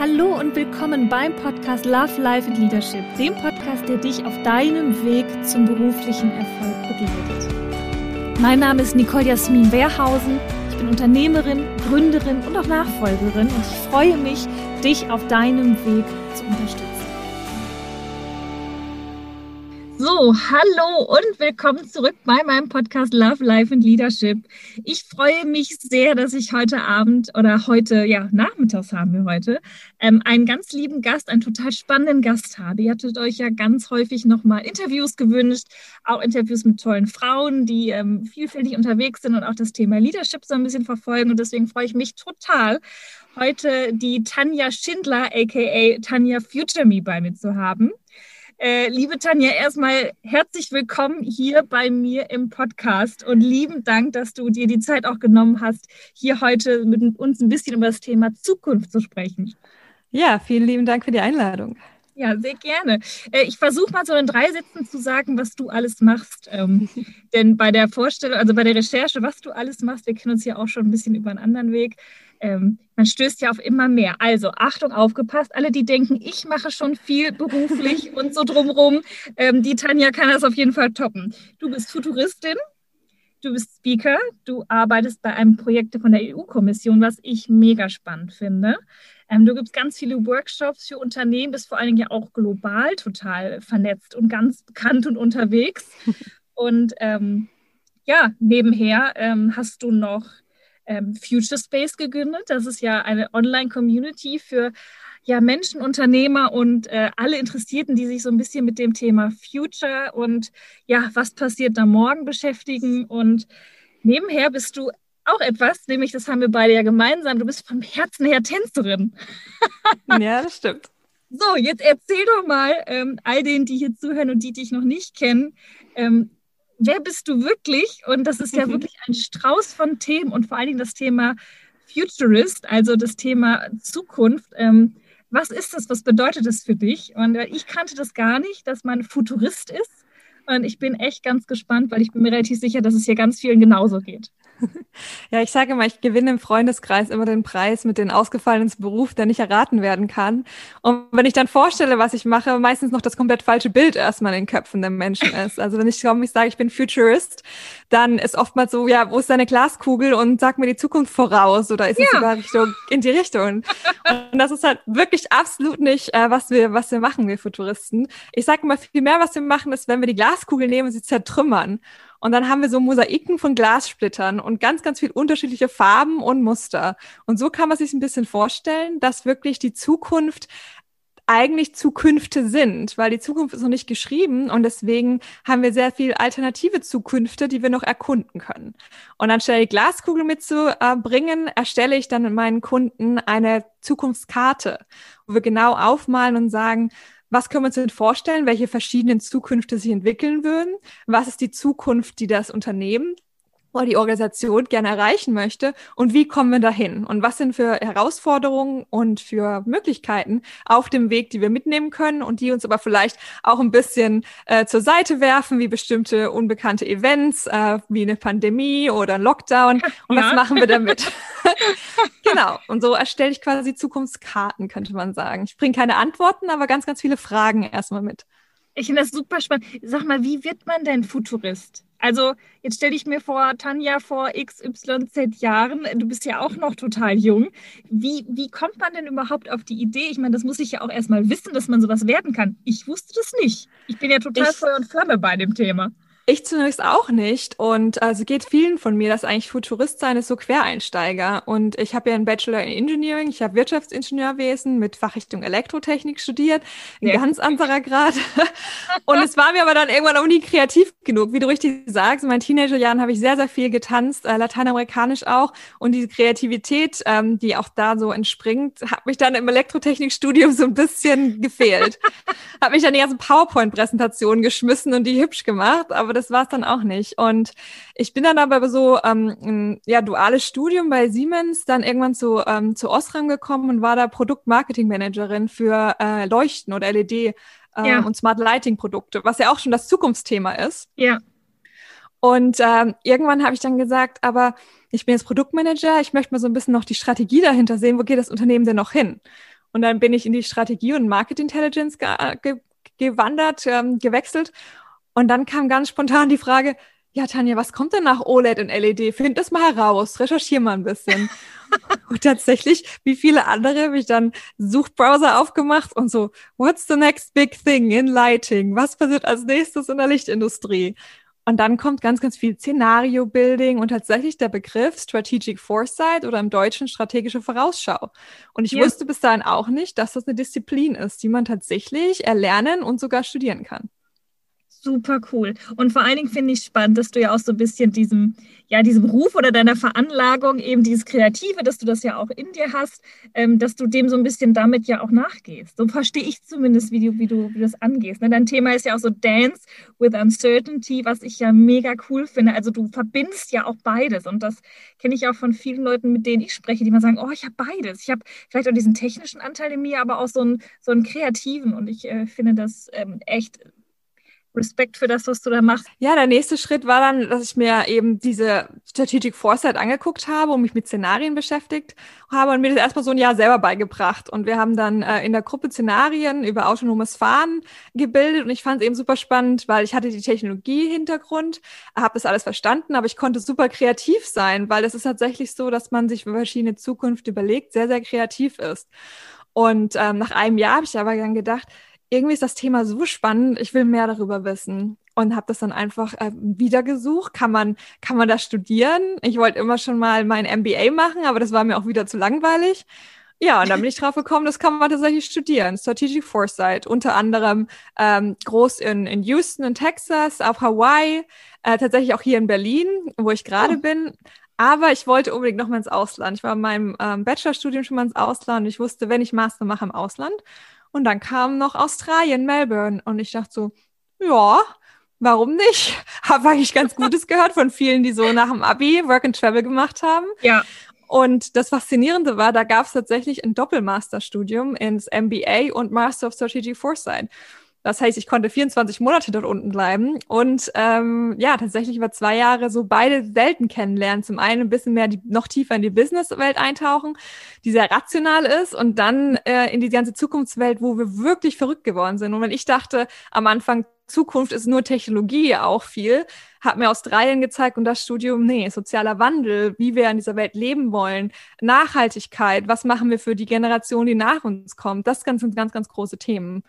Hallo und willkommen beim Podcast Love, Life and Leadership, dem Podcast, der dich auf deinem Weg zum beruflichen Erfolg begleitet. Mein Name ist Nicole Jasmin Wehrhausen. Ich bin Unternehmerin, Gründerin und auch Nachfolgerin und ich freue mich, dich auf deinem Weg zu unterstützen. So, hallo und willkommen zurück bei meinem Podcast Love, Life and Leadership. Ich freue mich sehr, dass ich heute Abend oder heute, ja, nachmittags haben wir heute, ähm, einen ganz lieben Gast, einen total spannenden Gast habe. Ihr hattet euch ja ganz häufig nochmal Interviews gewünscht, auch Interviews mit tollen Frauen, die ähm, vielfältig unterwegs sind und auch das Thema Leadership so ein bisschen verfolgen. Und deswegen freue ich mich total, heute die Tanja Schindler, aka Tanja Future Me, bei mir zu haben. Äh, liebe Tanja, erstmal herzlich willkommen hier bei mir im Podcast und lieben Dank, dass du dir die Zeit auch genommen hast, hier heute mit uns ein bisschen über das Thema Zukunft zu sprechen. Ja, vielen lieben Dank für die Einladung. Ja, sehr gerne. Äh, ich versuche mal so in drei Sätzen zu sagen, was du alles machst. Ähm, denn bei der Vorstellung, also bei der Recherche, was du alles machst, wir kennen uns ja auch schon ein bisschen über einen anderen Weg, ähm, man stößt ja auf immer mehr. Also Achtung, aufgepasst, alle, die denken, ich mache schon viel beruflich und so drumherum, ähm, die Tanja kann das auf jeden Fall toppen. Du bist Futuristin, du bist Speaker, du arbeitest bei einem Projekt von der EU-Kommission, was ich mega spannend finde. Ähm, du gibst ganz viele Workshops für Unternehmen, bist vor allen Dingen ja auch global total vernetzt und ganz bekannt und unterwegs. Und ähm, ja, nebenher ähm, hast du noch ähm, Future Space gegründet. Das ist ja eine Online-Community für ja, Menschen, Unternehmer und äh, alle Interessierten, die sich so ein bisschen mit dem Thema Future und ja, was passiert da morgen beschäftigen. Und nebenher bist du auch etwas, nämlich das haben wir beide ja gemeinsam, du bist vom Herzen her Tänzerin. ja, das stimmt. So, jetzt erzähl doch mal ähm, all denen, die hier zuhören und die dich noch nicht kennen, ähm, wer bist du wirklich? Und das ist ja mhm. wirklich ein Strauß von Themen und vor allen Dingen das Thema Futurist, also das Thema Zukunft. Ähm, was ist das? Was bedeutet das für dich? Und äh, ich kannte das gar nicht, dass man Futurist ist. Und ich bin echt ganz gespannt, weil ich bin mir relativ sicher, dass es hier ganz vielen genauso geht. Ja, ich sage immer, ich gewinne im Freundeskreis immer den Preis mit den ausgefallenen Beruf, der nicht erraten werden kann. Und wenn ich dann vorstelle, was ich mache, meistens noch das komplett falsche Bild erstmal in den Köpfen der Menschen ist. Also wenn ich komme, ich sage, ich bin Futurist, dann ist oftmals so, ja, wo ist deine Glaskugel und sag mir die Zukunft voraus oder ist ja. es sogar Richtung, in die Richtung? Und das ist halt wirklich absolut nicht, äh, was wir, was wir machen, wir Futuristen. Ich sage immer, viel mehr, was wir machen, ist, wenn wir die Glaskugel nehmen und sie zertrümmern. Und dann haben wir so Mosaiken von Glassplittern und ganz, ganz viel unterschiedliche Farben und Muster. Und so kann man sich ein bisschen vorstellen, dass wirklich die Zukunft eigentlich Zukünfte sind, weil die Zukunft ist noch nicht geschrieben und deswegen haben wir sehr viel alternative Zukünfte, die wir noch erkunden können. Und anstelle die Glaskugel mitzubringen, erstelle ich dann mit meinen Kunden eine Zukunftskarte, wo wir genau aufmalen und sagen, was können wir uns denn vorstellen, welche verschiedenen Zukünfte sich entwickeln würden? Was ist die Zukunft, die das Unternehmen oder die Organisation gerne erreichen möchte und wie kommen wir dahin und was sind für Herausforderungen und für Möglichkeiten auf dem Weg, die wir mitnehmen können und die uns aber vielleicht auch ein bisschen äh, zur Seite werfen, wie bestimmte unbekannte Events, äh, wie eine Pandemie oder ein Lockdown und ja. was machen wir damit? genau, und so erstelle ich quasi Zukunftskarten, könnte man sagen. Ich bringe keine Antworten, aber ganz, ganz viele Fragen erstmal mit. Ich finde das super spannend. Sag mal, wie wird man denn Futurist? Also jetzt stelle ich mir vor, Tanja, vor XYZ Jahren, du bist ja auch noch total jung. Wie, wie kommt man denn überhaupt auf die Idee? Ich meine, das muss ich ja auch erstmal wissen, dass man sowas werden kann. Ich wusste das nicht. Ich bin ja total ich, Feuer und Flamme bei dem Thema. Ich zunächst auch nicht. Und also geht vielen von mir, dass eigentlich Futurist sein ist so Quereinsteiger. Und ich habe ja einen Bachelor in Engineering, ich habe Wirtschaftsingenieurwesen mit Fachrichtung Elektrotechnik studiert, ein ja. ganz anderer Grad. Und es war mir aber dann irgendwann auch nie kreativ genug. Wie du richtig sagst, in meinen Teenagerjahren habe ich sehr, sehr viel getanzt, äh, lateinamerikanisch auch. Und diese Kreativität, ähm, die auch da so entspringt, hat mich dann im Elektrotechnikstudium so ein bisschen gefehlt. habe mich dann die ganzen PowerPoint-Präsentationen geschmissen und die hübsch gemacht. Aber das war es dann auch nicht. Und ich bin dann aber so ähm, ein ja, duales Studium bei Siemens, dann irgendwann zu, ähm, zu Osram gekommen und war da Produktmarketing-Managerin für äh, Leuchten oder LED äh, ja. und Smart Lighting-Produkte, was ja auch schon das Zukunftsthema ist. Ja. Und ähm, irgendwann habe ich dann gesagt, aber ich bin jetzt Produktmanager, ich möchte mal so ein bisschen noch die Strategie dahinter sehen, wo geht das Unternehmen denn noch hin? Und dann bin ich in die Strategie und Market Intelligence ge ge gewandert, ähm, gewechselt. Und dann kam ganz spontan die Frage, ja, Tanja, was kommt denn nach OLED und LED? Find das mal heraus, recherchier mal ein bisschen. und tatsächlich, wie viele andere, habe ich dann Suchbrowser aufgemacht und so, what's the next big thing in lighting? Was passiert als nächstes in der Lichtindustrie? Und dann kommt ganz, ganz viel Szenario-Building und tatsächlich der Begriff Strategic Foresight oder im Deutschen strategische Vorausschau. Und ich ja. wusste bis dahin auch nicht, dass das eine Disziplin ist, die man tatsächlich erlernen und sogar studieren kann super cool. Und vor allen Dingen finde ich spannend, dass du ja auch so ein bisschen diesem, ja, diesem Ruf oder deiner Veranlagung, eben dieses Kreative, dass du das ja auch in dir hast, ähm, dass du dem so ein bisschen damit ja auch nachgehst. So verstehe ich zumindest, wie du, wie du, wie du das angehst. Ne? Dein Thema ist ja auch so Dance with Uncertainty, was ich ja mega cool finde. Also du verbindest ja auch beides. Und das kenne ich auch von vielen Leuten, mit denen ich spreche, die mal sagen, oh, ich habe beides. Ich habe vielleicht auch diesen technischen Anteil in mir, aber auch so einen, so einen kreativen. Und ich äh, finde das ähm, echt Respekt für das, was du da machst. Ja, der nächste Schritt war dann, dass ich mir eben diese Strategic Foresight angeguckt habe und mich mit Szenarien beschäftigt habe und mir das erstmal so ein Jahr selber beigebracht. Und wir haben dann äh, in der Gruppe Szenarien über autonomes Fahren gebildet und ich fand es eben super spannend, weil ich hatte die Technologie-Hintergrund, habe das alles verstanden, aber ich konnte super kreativ sein, weil es ist tatsächlich so, dass man sich verschiedene Zukunft überlegt, sehr, sehr kreativ ist. Und ähm, nach einem Jahr habe ich aber dann gedacht, irgendwie ist das Thema so spannend, ich will mehr darüber wissen und habe das dann einfach äh, wieder gesucht. Kann man, kann man das studieren? Ich wollte immer schon mal mein MBA machen, aber das war mir auch wieder zu langweilig. Ja, und dann bin ich drauf gekommen, das kann man tatsächlich studieren. Strategic Foresight, unter anderem ähm, groß in, in Houston, in Texas, auf Hawaii, äh, tatsächlich auch hier in Berlin, wo ich gerade oh. bin. Aber ich wollte unbedingt noch mal ins Ausland. Ich war in meinem ähm, Bachelorstudium schon mal ins Ausland. Ich wusste, wenn ich Master mache im Ausland. Und dann kam noch Australien, Melbourne. Und ich dachte so, ja, warum nicht? Habe eigentlich ganz Gutes gehört von vielen, die so nach dem Abi Work and Travel gemacht haben. Ja. Und das Faszinierende war, da gab es tatsächlich ein Doppelmasterstudium ins MBA und Master of Strategic Foresight. Das heißt, ich konnte 24 Monate dort unten bleiben und ähm, ja, tatsächlich über zwei Jahre so beide selten kennenlernen. Zum einen ein bisschen mehr die, noch tiefer in die Businesswelt eintauchen, die sehr rational ist und dann äh, in die ganze Zukunftswelt, wo wir wirklich verrückt geworden sind. Und wenn ich dachte am Anfang, Zukunft ist nur Technologie auch viel, hat mir Australien gezeigt und das Studium, nee, sozialer Wandel, wie wir in dieser Welt leben wollen, Nachhaltigkeit, was machen wir für die Generation, die nach uns kommt, das sind ganz, ganz große Themen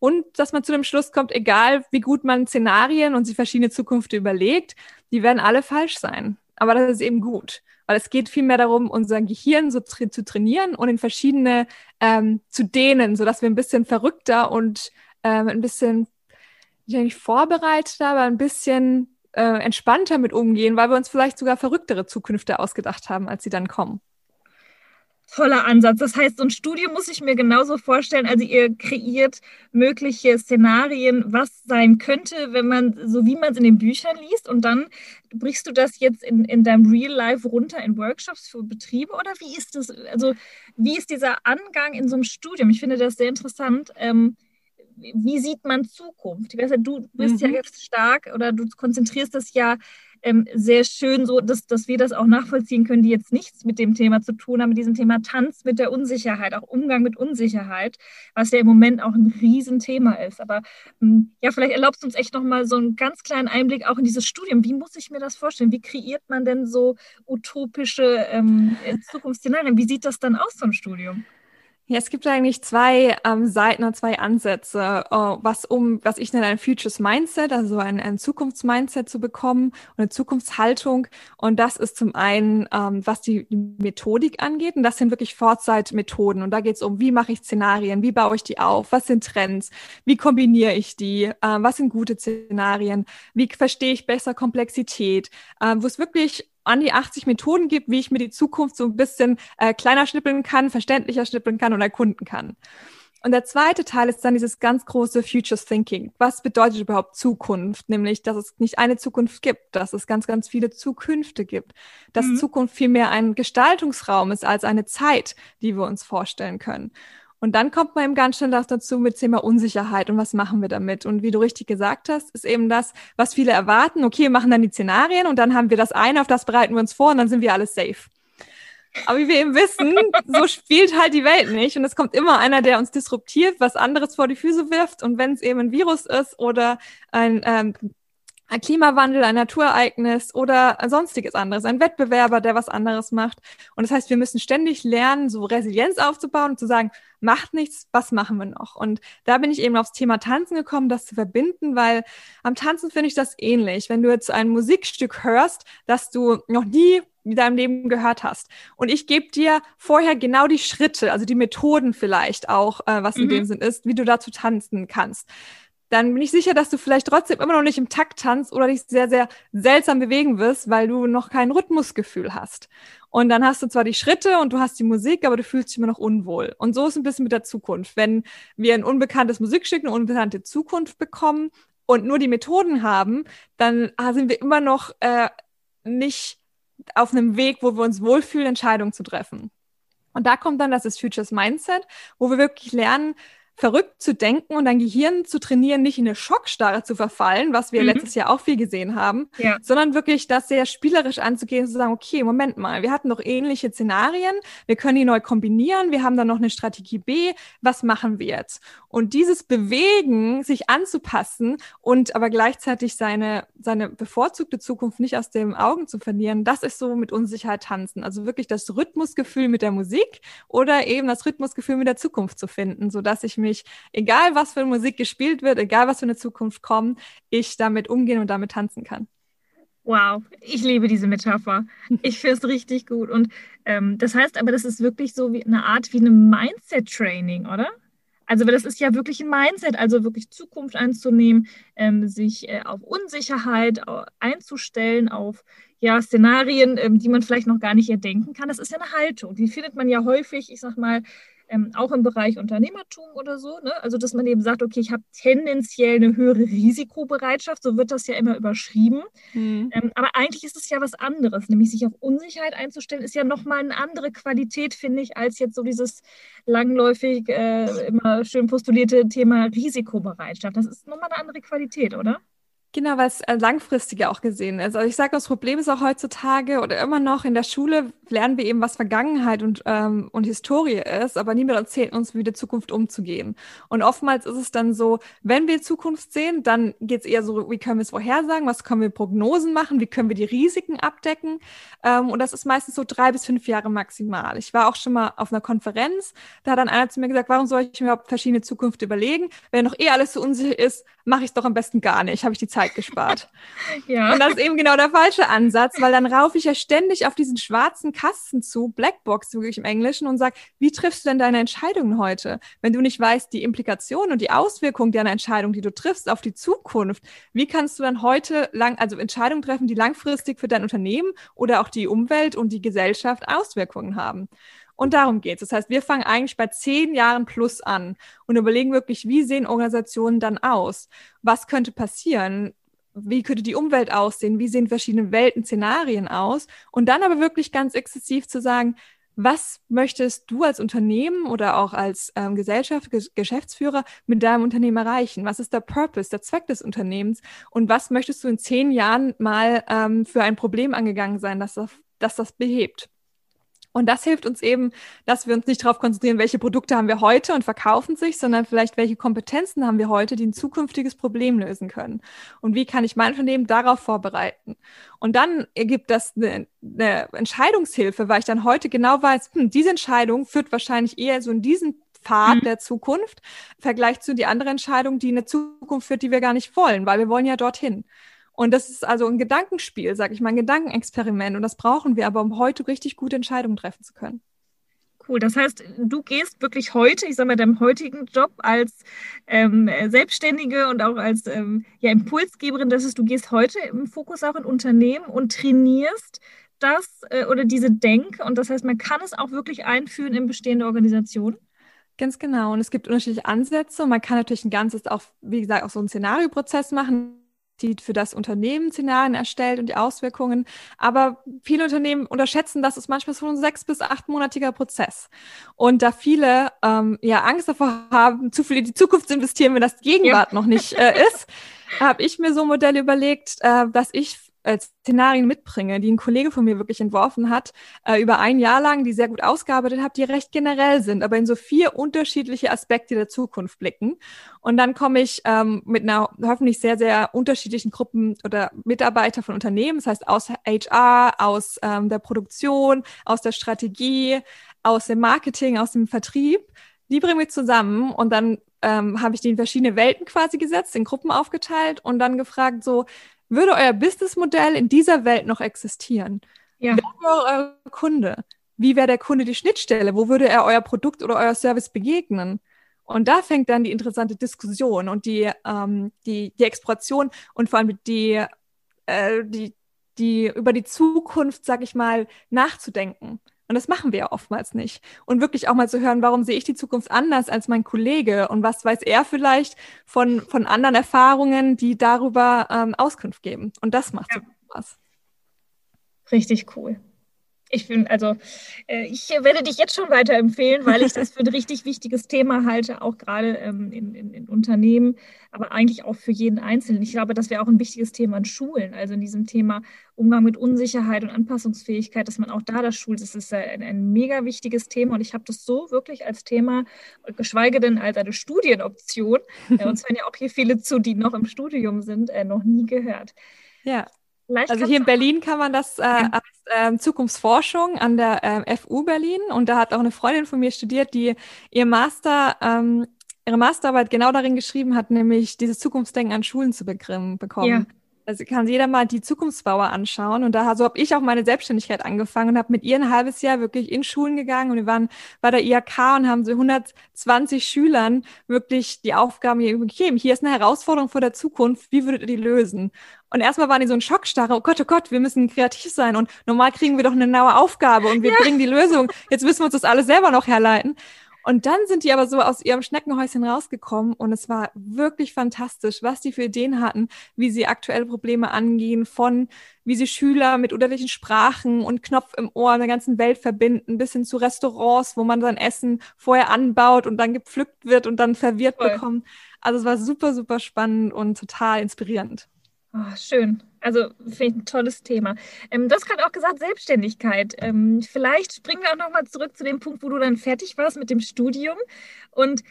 und dass man zu dem Schluss kommt, egal wie gut man Szenarien und sich verschiedene Zukunft überlegt, die werden alle falsch sein. Aber das ist eben gut, weil es geht vielmehr darum, unser Gehirn so tra zu trainieren und in verschiedene ähm, zu dehnen, sodass wir ein bisschen verrückter und ähm, ein bisschen nicht vorbereiteter, aber ein bisschen äh, entspannter mit umgehen, weil wir uns vielleicht sogar verrücktere Zukünfte ausgedacht haben, als sie dann kommen. Toller Ansatz. Das heißt, so ein Studium muss ich mir genauso vorstellen. Also ihr kreiert mögliche Szenarien, was sein könnte, wenn man, so wie man es in den Büchern liest. Und dann brichst du das jetzt in, in deinem Real Life runter in Workshops für Betriebe oder wie ist das? Also wie ist dieser Angang in so einem Studium? Ich finde das sehr interessant. Ähm, wie sieht man Zukunft? Ich weiß ja, du bist mhm. ja jetzt stark oder du konzentrierst das ja ähm, sehr schön, so dass, dass wir das auch nachvollziehen können, die jetzt nichts mit dem Thema zu tun haben, mit diesem Thema Tanz mit der Unsicherheit, auch Umgang mit Unsicherheit, was ja im Moment auch ein Riesenthema ist. Aber ähm, ja, vielleicht erlaubst du uns echt nochmal so einen ganz kleinen Einblick auch in dieses Studium. Wie muss ich mir das vorstellen? Wie kreiert man denn so utopische ähm, Zukunftsszenarien? Wie sieht das dann aus, so ein Studium? Ja, es gibt eigentlich zwei ähm, Seiten und zwei Ansätze, äh, was um, was ich nenne ein Futures Mindset, also ein, ein Zukunftsmindset zu bekommen und eine Zukunftshaltung. Und das ist zum einen, ähm, was die, Methodik angeht. Und das sind wirklich Fortseitmethoden. Und da geht es um, wie mache ich Szenarien, wie baue ich die auf, was sind Trends, wie kombiniere ich die, äh, was sind gute Szenarien, wie verstehe ich besser Komplexität, äh, wo es wirklich an die 80 Methoden gibt, wie ich mir die Zukunft so ein bisschen äh, kleiner schnippeln kann, verständlicher schnippeln kann und erkunden kann. Und der zweite Teil ist dann dieses ganz große Futures Thinking. Was bedeutet überhaupt Zukunft? Nämlich, dass es nicht eine Zukunft gibt, dass es ganz, ganz viele Zukünfte gibt, dass mhm. Zukunft vielmehr ein Gestaltungsraum ist als eine Zeit, die wir uns vorstellen können. Und dann kommt man eben ganz schnell dazu mit Thema Unsicherheit und was machen wir damit? Und wie du richtig gesagt hast, ist eben das, was viele erwarten. Okay, wir machen dann die Szenarien und dann haben wir das eine, auf das bereiten wir uns vor und dann sind wir alles safe. Aber wie wir eben wissen, so spielt halt die Welt nicht. Und es kommt immer einer, der uns disruptiert, was anderes vor die Füße wirft. Und wenn es eben ein Virus ist oder ein ähm, ein Klimawandel, ein Naturereignis oder ein sonstiges anderes, ein Wettbewerber, der was anderes macht. Und das heißt, wir müssen ständig lernen, so Resilienz aufzubauen und zu sagen, macht nichts, was machen wir noch? Und da bin ich eben aufs Thema Tanzen gekommen, das zu verbinden, weil am Tanzen finde ich das ähnlich. Wenn du jetzt ein Musikstück hörst, das du noch nie in deinem Leben gehört hast. Und ich gebe dir vorher genau die Schritte, also die Methoden vielleicht auch, äh, was mhm. in dem Sinn ist, wie du dazu tanzen kannst dann bin ich sicher, dass du vielleicht trotzdem immer noch nicht im Takt tanzt oder dich sehr, sehr seltsam bewegen wirst, weil du noch kein Rhythmusgefühl hast. Und dann hast du zwar die Schritte und du hast die Musik, aber du fühlst dich immer noch unwohl. Und so ist ein bisschen mit der Zukunft. Wenn wir ein unbekanntes Musikstück, eine unbekannte Zukunft bekommen und nur die Methoden haben, dann sind wir immer noch äh, nicht auf einem Weg, wo wir uns wohlfühlen, Entscheidungen zu treffen. Und da kommt dann das Futures Mindset, wo wir wirklich lernen, verrückt zu denken und dein Gehirn zu trainieren, nicht in eine Schockstarre zu verfallen, was wir mhm. letztes Jahr auch viel gesehen haben, ja. sondern wirklich das sehr spielerisch anzugehen und zu sagen, okay, Moment mal, wir hatten doch ähnliche Szenarien, wir können die neu kombinieren, wir haben dann noch eine Strategie B, was machen wir jetzt? Und dieses Bewegen, sich anzupassen und aber gleichzeitig seine, seine bevorzugte Zukunft nicht aus den Augen zu verlieren, das ist so mit Unsicherheit tanzen. Also wirklich das Rhythmusgefühl mit der Musik oder eben das Rhythmusgefühl mit der Zukunft zu finden, so dass ich mir mich, egal was für Musik gespielt wird, egal was für eine Zukunft kommt, ich damit umgehen und damit tanzen kann. Wow, ich liebe diese Metapher. Ich finde es richtig gut. Und ähm, das heißt aber, das ist wirklich so wie eine Art wie eine Mindset-Training, oder? Also das ist ja wirklich ein Mindset, also wirklich Zukunft einzunehmen, ähm, sich äh, auf Unsicherheit einzustellen, auf ja, Szenarien, ähm, die man vielleicht noch gar nicht erdenken kann. Das ist ja eine Haltung. Die findet man ja häufig, ich sag mal, ähm, auch im Bereich Unternehmertum oder so. Ne? Also, dass man eben sagt, okay, ich habe tendenziell eine höhere Risikobereitschaft, so wird das ja immer überschrieben. Mhm. Ähm, aber eigentlich ist es ja was anderes, nämlich sich auf Unsicherheit einzustellen, ist ja nochmal eine andere Qualität, finde ich, als jetzt so dieses langläufig äh, immer schön postulierte Thema Risikobereitschaft. Das ist nochmal eine andere Qualität, oder? Genau, weil es äh, langfristiger auch gesehen ist. Also ich sage, das Problem ist auch heutzutage oder immer noch in der Schule lernen wir eben, was Vergangenheit und, ähm, und Historie ist, aber niemand erzählt uns, wie die Zukunft umzugehen. Und oftmals ist es dann so, wenn wir Zukunft sehen, dann geht es eher so, wie können wir es vorhersagen, was können wir Prognosen machen, wie können wir die Risiken abdecken. Ähm, und das ist meistens so drei bis fünf Jahre maximal. Ich war auch schon mal auf einer Konferenz, da hat dann einer zu mir gesagt, warum soll ich mir überhaupt verschiedene Zukunft überlegen? Wenn noch eh alles so unsicher ist, mache ich es doch am besten gar nicht, habe ich die Zeit Zeit gespart. ja. Und das ist eben genau der falsche Ansatz, weil dann raufe ich ja ständig auf diesen schwarzen Kasten zu, Blackbox wirklich im Englischen, und sage, wie triffst du denn deine Entscheidungen heute? Wenn du nicht weißt, die Implikationen und die Auswirkungen deiner Entscheidung, die du triffst auf die Zukunft, wie kannst du dann heute lang, also Entscheidungen treffen, die langfristig für dein Unternehmen oder auch die Umwelt und die Gesellschaft Auswirkungen haben? Und darum geht's. Das heißt, wir fangen eigentlich bei zehn Jahren plus an und überlegen wirklich, wie sehen Organisationen dann aus? Was könnte passieren? Wie könnte die Umwelt aussehen? Wie sehen verschiedene Welten, Szenarien aus? Und dann aber wirklich ganz exzessiv zu sagen, was möchtest du als Unternehmen oder auch als ähm, Gesellschaft, Ge Geschäftsführer mit deinem Unternehmen erreichen? Was ist der Purpose, der Zweck des Unternehmens? Und was möchtest du in zehn Jahren mal ähm, für ein Problem angegangen sein, dass das, dass das behebt? Und das hilft uns eben, dass wir uns nicht darauf konzentrieren, welche Produkte haben wir heute und verkaufen sich, sondern vielleicht welche Kompetenzen haben wir heute, die ein zukünftiges Problem lösen können. Und wie kann ich mein Unternehmen darauf vorbereiten? Und dann ergibt das eine, eine Entscheidungshilfe, weil ich dann heute genau weiß, hm, diese Entscheidung führt wahrscheinlich eher so in diesen Pfad mhm. der Zukunft, im Vergleich zu die andere Entscheidung, die eine Zukunft führt, die wir gar nicht wollen, weil wir wollen ja dorthin. Und das ist also ein Gedankenspiel, sag ich mal, ein Gedankenexperiment. Und das brauchen wir aber, um heute richtig gute Entscheidungen treffen zu können. Cool. Das heißt, du gehst wirklich heute, ich sage mal, deinem heutigen Job als ähm, Selbstständige und auch als ähm, ja, Impulsgeberin, das ist, du gehst heute im Fokus auch in Unternehmen und trainierst das äh, oder diese Denke. Und das heißt, man kann es auch wirklich einführen in bestehende Organisationen. Ganz genau. Und es gibt unterschiedliche Ansätze. Und man kann natürlich ein ganzes, auch, wie gesagt, auch so einen Szenarioprozess machen die für das Unternehmen Szenarien erstellt und die Auswirkungen. Aber viele Unternehmen unterschätzen, dass es manchmal so ein sechs- bis achtmonatiger Prozess. Und da viele ähm, ja Angst davor haben, zu viel in die Zukunft zu investieren, wenn das Gegenwart ja. noch nicht äh, ist, habe ich mir so Modelle überlegt, äh, dass ich äh, Szenarien mitbringe, die ein Kollege von mir wirklich entworfen hat, äh, über ein Jahr lang, die sehr gut ausgearbeitet habe, die recht generell sind, aber in so vier unterschiedliche Aspekte der Zukunft blicken. Und dann komme ich ähm, mit einer hoffentlich sehr, sehr unterschiedlichen Gruppen oder Mitarbeiter von Unternehmen, das heißt aus HR, aus ähm, der Produktion, aus der Strategie, aus dem Marketing, aus dem Vertrieb. Die bringen wir zusammen und dann ähm, habe ich die in verschiedene Welten quasi gesetzt, in Gruppen aufgeteilt und dann gefragt, so, würde euer Businessmodell in dieser Welt noch existieren? Ja. Wer wäre euer Kunde? Wie wäre der Kunde die Schnittstelle? Wo würde er euer Produkt oder euer Service begegnen? Und da fängt dann die interessante Diskussion und die, ähm, die, die Exploration und vor allem die, äh, die, die über die Zukunft, sag ich mal, nachzudenken. Und das machen wir ja oftmals nicht. Und wirklich auch mal zu hören, warum sehe ich die Zukunft anders als mein Kollege und was weiß er vielleicht von, von anderen Erfahrungen, die darüber ähm, Auskunft geben. Und das macht ja. so Spaß. Richtig cool. Ich finde, also äh, ich werde dich jetzt schon weiterempfehlen, weil ich das für ein richtig wichtiges Thema halte, auch gerade ähm, in, in, in, Unternehmen, aber eigentlich auch für jeden Einzelnen. Ich glaube, das wäre auch ein wichtiges Thema in Schulen, also in diesem Thema Umgang mit Unsicherheit und Anpassungsfähigkeit, dass man auch da das schult. Das ist ein, ein mega wichtiges Thema und ich habe das so wirklich als Thema, geschweige denn als eine Studienoption, äh, uns hören ja auch hier viele zu, die noch im Studium sind, äh, noch nie gehört. Ja, Vielleicht also hier in Berlin kann man das äh, als ähm, Zukunftsforschung an der ähm, FU Berlin und da hat auch eine Freundin von mir studiert, die ihr Master, ähm, ihre Masterarbeit genau darin geschrieben hat, nämlich dieses Zukunftsdenken an Schulen zu bekommen. Ja. Also kann jeder mal die Zukunftsbauer anschauen. Und da so habe ich auch meine Selbstständigkeit angefangen und habe mit ihr ein halbes Jahr wirklich in Schulen gegangen. Und wir waren bei der IHK und haben so 120 Schülern wirklich die Aufgaben hier gegeben. Hier ist eine Herausforderung vor der Zukunft. Wie würdet ihr die lösen? Und erstmal waren die so ein Schockstarre. Oh Gott, oh Gott, wir müssen kreativ sein. Und normal kriegen wir doch eine genaue Aufgabe und wir ja. bringen die Lösung. Jetzt müssen wir uns das alles selber noch herleiten. Und dann sind die aber so aus ihrem Schneckenhäuschen rausgekommen und es war wirklich fantastisch, was die für Ideen hatten, wie sie aktuelle Probleme angehen, von wie sie Schüler mit unterschiedlichen Sprachen und Knopf im Ohr in der ganzen Welt verbinden, bis hin zu Restaurants, wo man sein Essen vorher anbaut und dann gepflückt wird und dann serviert Voll. bekommt. Also es war super, super spannend und total inspirierend. Oh, schön. Also finde ich ein tolles Thema. Ähm, du hast gerade auch gesagt, Selbstständigkeit. Ähm, vielleicht springen wir auch nochmal zurück zu dem Punkt, wo du dann fertig warst mit dem Studium. Und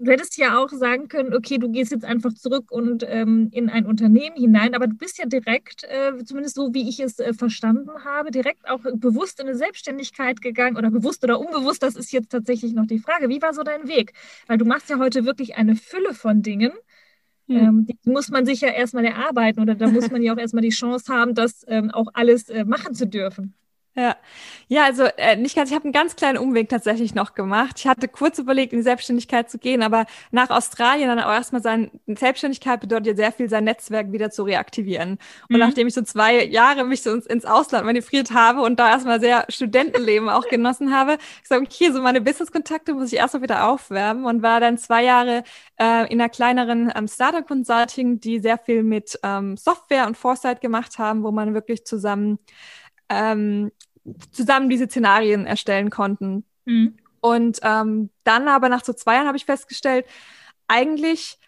du hättest ja auch sagen können, okay, du gehst jetzt einfach zurück und ähm, in ein Unternehmen hinein, aber du bist ja direkt, äh, zumindest so wie ich es äh, verstanden habe, direkt auch bewusst in eine Selbstständigkeit gegangen oder bewusst oder unbewusst, das ist jetzt tatsächlich noch die Frage. Wie war so dein Weg? Weil du machst ja heute wirklich eine Fülle von Dingen hm. Ähm, die muss man sich ja erstmal erarbeiten oder da muss man ja auch erstmal die Chance haben, das ähm, auch alles äh, machen zu dürfen. Ja, ja, also äh, nicht ganz. Ich habe einen ganz kleinen Umweg tatsächlich noch gemacht. Ich hatte kurz überlegt, in die Selbstständigkeit zu gehen, aber nach Australien dann auch erstmal seine Selbstständigkeit bedeutet ja sehr viel, sein Netzwerk wieder zu reaktivieren. Und mhm. nachdem ich so zwei Jahre mich so ins, ins Ausland manövriert habe und da erstmal sehr Studentenleben auch genossen habe, ich sage, okay, so meine Business-Kontakte muss ich erstmal wieder aufwärmen und war dann zwei Jahre äh, in einer kleineren ähm, Startup Consulting, die sehr viel mit ähm, Software und Foresight gemacht haben, wo man wirklich zusammen ähm, zusammen diese Szenarien erstellen konnten. Mhm. Und ähm, dann aber nach so zwei Jahren habe ich festgestellt, eigentlich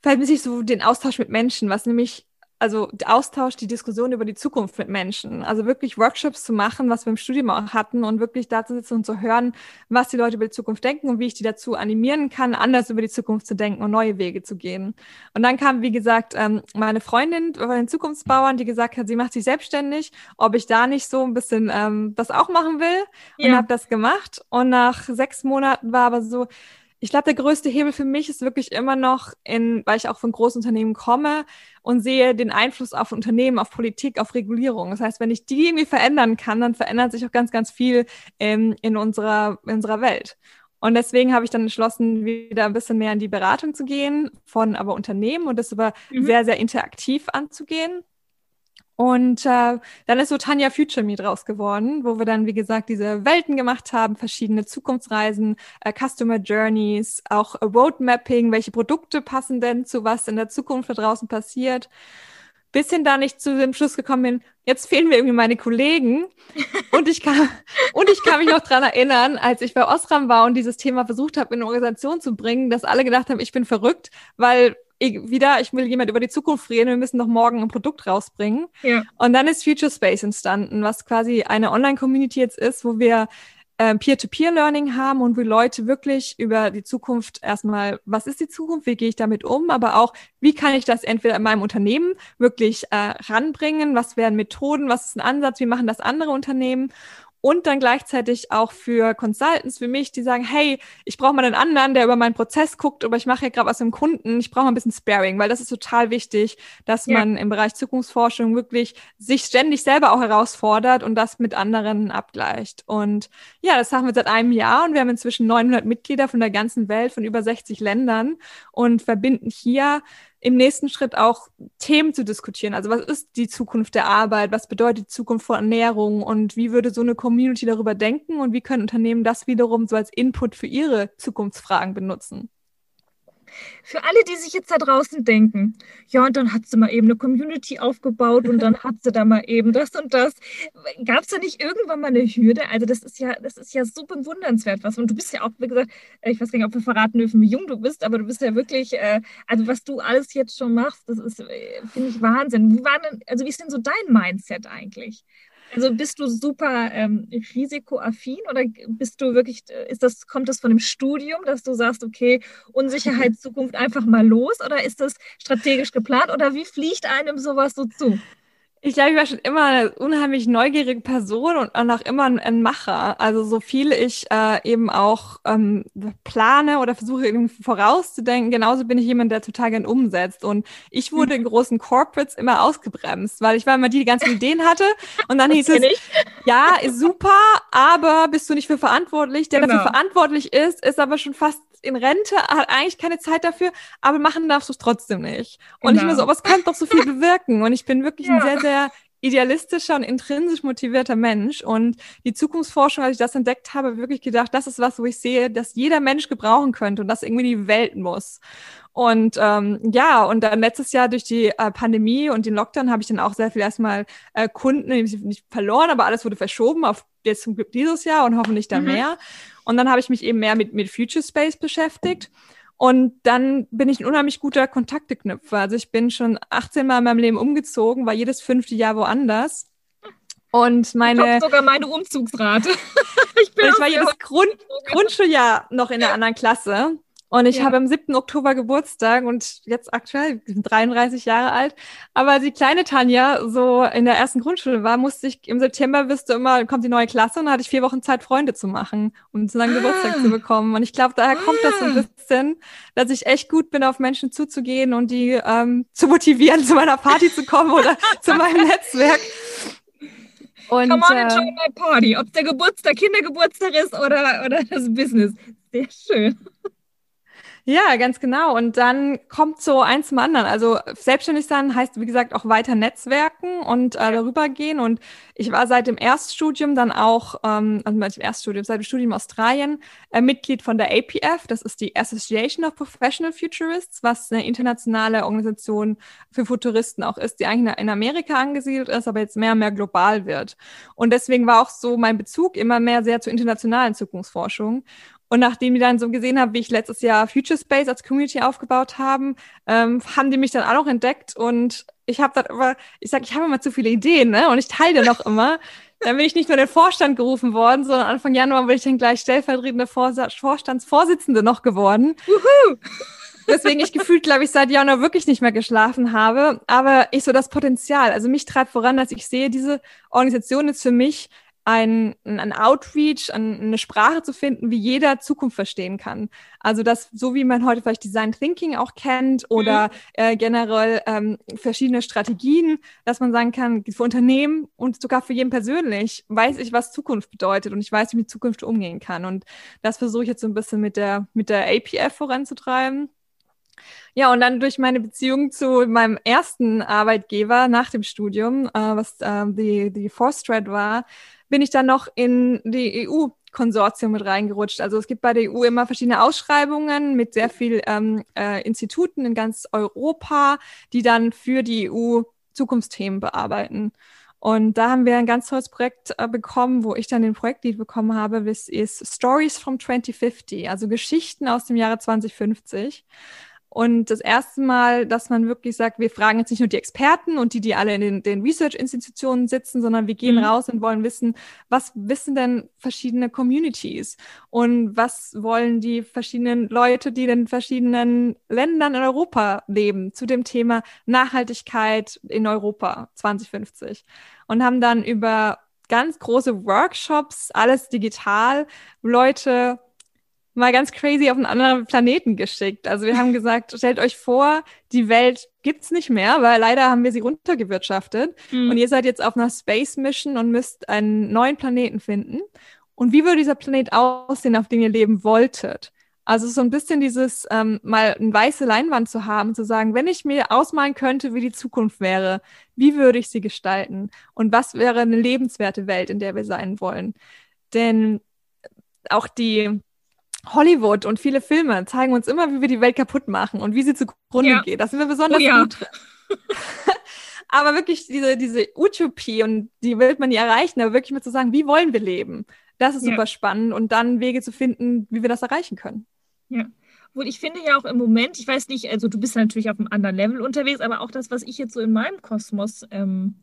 vermisse ich so den Austausch mit Menschen, was nämlich also Austausch, die Diskussion über die Zukunft mit Menschen. Also wirklich Workshops zu machen, was wir im Studium auch hatten und wirklich da zu sitzen und zu hören, was die Leute über die Zukunft denken und wie ich die dazu animieren kann, anders über die Zukunft zu denken und neue Wege zu gehen. Und dann kam, wie gesagt, ähm, meine Freundin von den Zukunftsbauern, die gesagt hat, sie macht sich selbstständig, ob ich da nicht so ein bisschen ähm, das auch machen will und ja. habe das gemacht. Und nach sechs Monaten war aber so, ich glaube, der größte Hebel für mich ist wirklich immer noch, in, weil ich auch von Großunternehmen komme und sehe den Einfluss auf Unternehmen, auf Politik, auf Regulierung. Das heißt, wenn ich die irgendwie verändern kann, dann verändert sich auch ganz, ganz viel in, in, unserer, in unserer Welt. Und deswegen habe ich dann entschlossen, wieder ein bisschen mehr in die Beratung zu gehen von aber Unternehmen und das aber mhm. sehr, sehr interaktiv anzugehen. Und äh, dann ist so Tanja Future Me draus geworden, wo wir dann, wie gesagt, diese Welten gemacht haben, verschiedene Zukunftsreisen, äh, Customer Journeys, auch Roadmapping, welche Produkte passen denn zu was in der Zukunft da draußen passiert. Bisschen da nicht zu dem Schluss gekommen bin, jetzt fehlen mir irgendwie meine Kollegen. Und ich kann, und ich kann mich noch dran erinnern, als ich bei Osram war und dieses Thema versucht habe, in eine Organisation zu bringen, dass alle gedacht haben, ich bin verrückt, weil wieder, ich will jemand über die Zukunft reden, wir müssen doch morgen ein Produkt rausbringen. Ja. Und dann ist Future Space entstanden, was quasi eine Online-Community jetzt ist, wo wir äh, Peer-to-Peer-Learning haben und wie Leute wirklich über die Zukunft erstmal, was ist die Zukunft, wie gehe ich damit um, aber auch, wie kann ich das entweder in meinem Unternehmen wirklich äh, ranbringen, was wären Methoden, was ist ein Ansatz, wie machen das andere Unternehmen und dann gleichzeitig auch für Consultants, für mich, die sagen, hey, ich brauche mal einen anderen, der über meinen Prozess guckt, aber ich mache ja gerade was im Kunden, ich brauche mal ein bisschen Sparing, weil das ist total wichtig, dass ja. man im Bereich Zukunftsforschung wirklich sich ständig selber auch herausfordert und das mit anderen abgleicht. Und ja, das haben wir seit einem Jahr und wir haben inzwischen 900 Mitglieder von der ganzen Welt, von über 60 Ländern und verbinden hier im nächsten Schritt auch Themen zu diskutieren. Also was ist die Zukunft der Arbeit? Was bedeutet die Zukunft von Ernährung? Und wie würde so eine Community darüber denken? Und wie können Unternehmen das wiederum so als Input für ihre Zukunftsfragen benutzen? Für alle, die sich jetzt da draußen denken, ja, und dann hat sie mal eben eine Community aufgebaut und dann hat sie da mal eben das und das. Gab es da nicht irgendwann mal eine Hürde? Also das ist ja, das ist ja so bewundernswert was. Und du bist ja auch, wie gesagt, ich weiß gar nicht, ob wir verraten dürfen, wie jung du bist, aber du bist ja wirklich, äh, also was du alles jetzt schon machst, das ist, äh, finde ich Wahnsinn. Wie war denn, also wie ist denn so dein Mindset eigentlich? Also bist du super ähm, risikoaffin oder bist du wirklich, ist das, kommt das von dem Studium, dass du sagst, okay, Unsicherheit, Zukunft einfach mal los oder ist das strategisch geplant oder wie fliegt einem sowas so zu? Ich glaube, ich war schon immer eine unheimlich neugierige Person und auch immer ein, Macher. Also so viel ich äh, eben auch ähm, plane oder versuche vorauszudenken, genauso bin ich jemand, der total gern umsetzt. Und ich wurde in großen Corporates immer ausgebremst, weil ich war immer die, die ganzen Ideen hatte. Und dann hieß es, ja, ist super, aber bist du nicht für verantwortlich? Der genau. dafür verantwortlich ist, ist aber schon fast in Rente, hat eigentlich keine Zeit dafür, aber machen darfst du es trotzdem nicht. Und genau. ich mir so, aber es könnte doch so viel bewirken. Und ich bin wirklich ja. ein sehr, sehr idealistischer und intrinsisch motivierter Mensch. Und die Zukunftsforschung, als ich das entdeckt habe, wirklich gedacht, das ist was, wo ich sehe, dass jeder Mensch gebrauchen könnte und das irgendwie die Welt muss. Und ähm, ja, und dann letztes Jahr durch die äh, Pandemie und den Lockdown habe ich dann auch sehr viel erstmal äh, Kunden nicht verloren, aber alles wurde verschoben auf jetzt zum Glück dieses Jahr und hoffentlich dann mhm. mehr. Und dann habe ich mich eben mehr mit, mit Future Space beschäftigt. Und dann bin ich ein unheimlich guter Kontakteknüpfer. Also ich bin schon 18 Mal in meinem Leben umgezogen, war jedes fünfte Jahr woanders. Und meine. Ich sogar meine Umzugsrate. ich, bin ich war jedes Grund, Grundschuljahr noch in einer anderen Klasse. Und ich ja. habe am 7. Oktober Geburtstag und jetzt aktuell 33 Jahre alt. Aber die kleine Tanja so in der ersten Grundschule war, musste ich im September wirst du immer, kommt die neue Klasse und da hatte ich vier Wochen Zeit, Freunde zu machen, um so ah. Geburtstag zu bekommen. Und ich glaube, daher kommt das so ein ah. bisschen, dass ich echt gut bin, auf Menschen zuzugehen und die ähm, zu motivieren, zu meiner Party zu kommen oder zu meinem Netzwerk. Und, Come on and äh, join my party. Ob der Geburtstag Kindergeburtstag ist oder, oder das Business. Sehr schön. Ja, ganz genau. Und dann kommt so eins zum anderen. Also selbstständig sein heißt, wie gesagt, auch weiter netzwerken und äh, darüber gehen. Und ich war seit dem Erststudium dann auch, ähm, also seit dem Erststudium, seit dem Studium in Australien, äh, Mitglied von der APF. Das ist die Association of Professional Futurists, was eine internationale Organisation für Futuristen auch ist, die eigentlich in Amerika angesiedelt ist, aber jetzt mehr und mehr global wird. Und deswegen war auch so mein Bezug immer mehr sehr zur internationalen Zukunftsforschung. Und nachdem die dann so gesehen haben, wie ich letztes Jahr Future Space als Community aufgebaut haben, ähm, haben die mich dann auch noch entdeckt und ich habe dann immer, ich sage, ich habe immer zu viele Ideen, ne? Und ich teile noch immer. Dann bin ich nicht nur in den Vorstand gerufen worden, sondern Anfang Januar bin ich dann gleich stellvertretende Vorstandsvorsitzende noch geworden. Wuhu! Deswegen ich gefühlt, glaube ich, seit Januar wirklich nicht mehr geschlafen habe. Aber ich so das Potenzial. Also mich treibt voran, dass ich sehe, diese Organisation ist für mich ein, ein Outreach, eine Sprache zu finden, wie jeder Zukunft verstehen kann. Also das, so wie man heute vielleicht Design Thinking auch kennt oder mhm. äh, generell ähm, verschiedene Strategien, dass man sagen kann, für Unternehmen und sogar für jeden persönlich weiß ich, was Zukunft bedeutet und ich weiß, wie ich mit Zukunft umgehen kann. Und das versuche ich jetzt so ein bisschen mit der, mit der APF voranzutreiben. Ja, und dann durch meine Beziehung zu meinem ersten Arbeitgeber nach dem Studium, äh, was äh, die, die Forstred war, bin ich dann noch in die EU Konsortium mit reingerutscht. Also es gibt bei der EU immer verschiedene Ausschreibungen mit sehr viel ähm, äh, Instituten in ganz Europa, die dann für die EU Zukunftsthemen bearbeiten. Und da haben wir ein ganz tolles Projekt äh, bekommen, wo ich dann den Projektlead bekommen habe. Das ist Stories from 2050, also Geschichten aus dem Jahre 2050. Und das erste Mal, dass man wirklich sagt, wir fragen jetzt nicht nur die Experten und die, die alle in den, den Research-Institutionen sitzen, sondern wir gehen mhm. raus und wollen wissen, was wissen denn verschiedene Communities und was wollen die verschiedenen Leute, die in verschiedenen Ländern in Europa leben, zu dem Thema Nachhaltigkeit in Europa 2050. Und haben dann über ganz große Workshops, alles digital, Leute mal ganz crazy auf einen anderen Planeten geschickt. Also wir haben gesagt, stellt euch vor, die Welt gibt's nicht mehr, weil leider haben wir sie runtergewirtschaftet. Mhm. Und ihr seid jetzt auf einer Space Mission und müsst einen neuen Planeten finden. Und wie würde dieser Planet aussehen, auf dem ihr leben wolltet? Also so ein bisschen dieses, ähm, mal eine weiße Leinwand zu haben, zu sagen, wenn ich mir ausmalen könnte, wie die Zukunft wäre, wie würde ich sie gestalten? Und was wäre eine lebenswerte Welt, in der wir sein wollen? Denn auch die, Hollywood und viele Filme zeigen uns immer, wie wir die Welt kaputt machen und wie sie zugrunde ja. geht. Das sind wir besonders oh, ja. gut drin. aber wirklich diese, diese Utopie und die will man nie erreichen, aber wirklich mit zu sagen, wie wollen wir leben? Das ist ja. super spannend und dann Wege zu finden, wie wir das erreichen können. Ja. Wohl, ich finde ja auch im Moment, ich weiß nicht, also du bist natürlich auf einem anderen Level unterwegs, aber auch das, was ich jetzt so in meinem Kosmos ähm,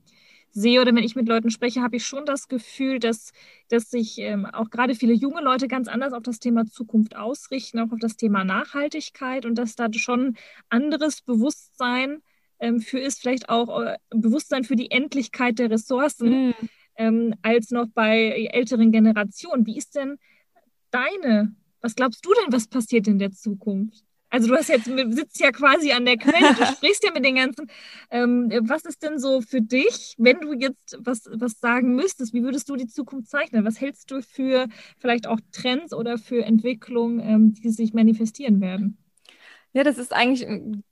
sehe oder wenn ich mit Leuten spreche, habe ich schon das Gefühl, dass, dass sich ähm, auch gerade viele junge Leute ganz anders auf das Thema Zukunft ausrichten, auch auf das Thema Nachhaltigkeit und dass da schon anderes Bewusstsein ähm, für ist, vielleicht auch äh, Bewusstsein für die Endlichkeit der Ressourcen, mhm. ähm, als noch bei älteren Generationen. Wie ist denn deine, was glaubst du denn, was passiert in der Zukunft? Also du hast jetzt, sitzt ja quasi an der Quelle, du sprichst ja mit den ganzen. Ähm, was ist denn so für dich, wenn du jetzt was, was sagen müsstest, wie würdest du die Zukunft zeichnen? Was hältst du für vielleicht auch Trends oder für Entwicklungen, ähm, die sich manifestieren werden? Ja, das ist eigentlich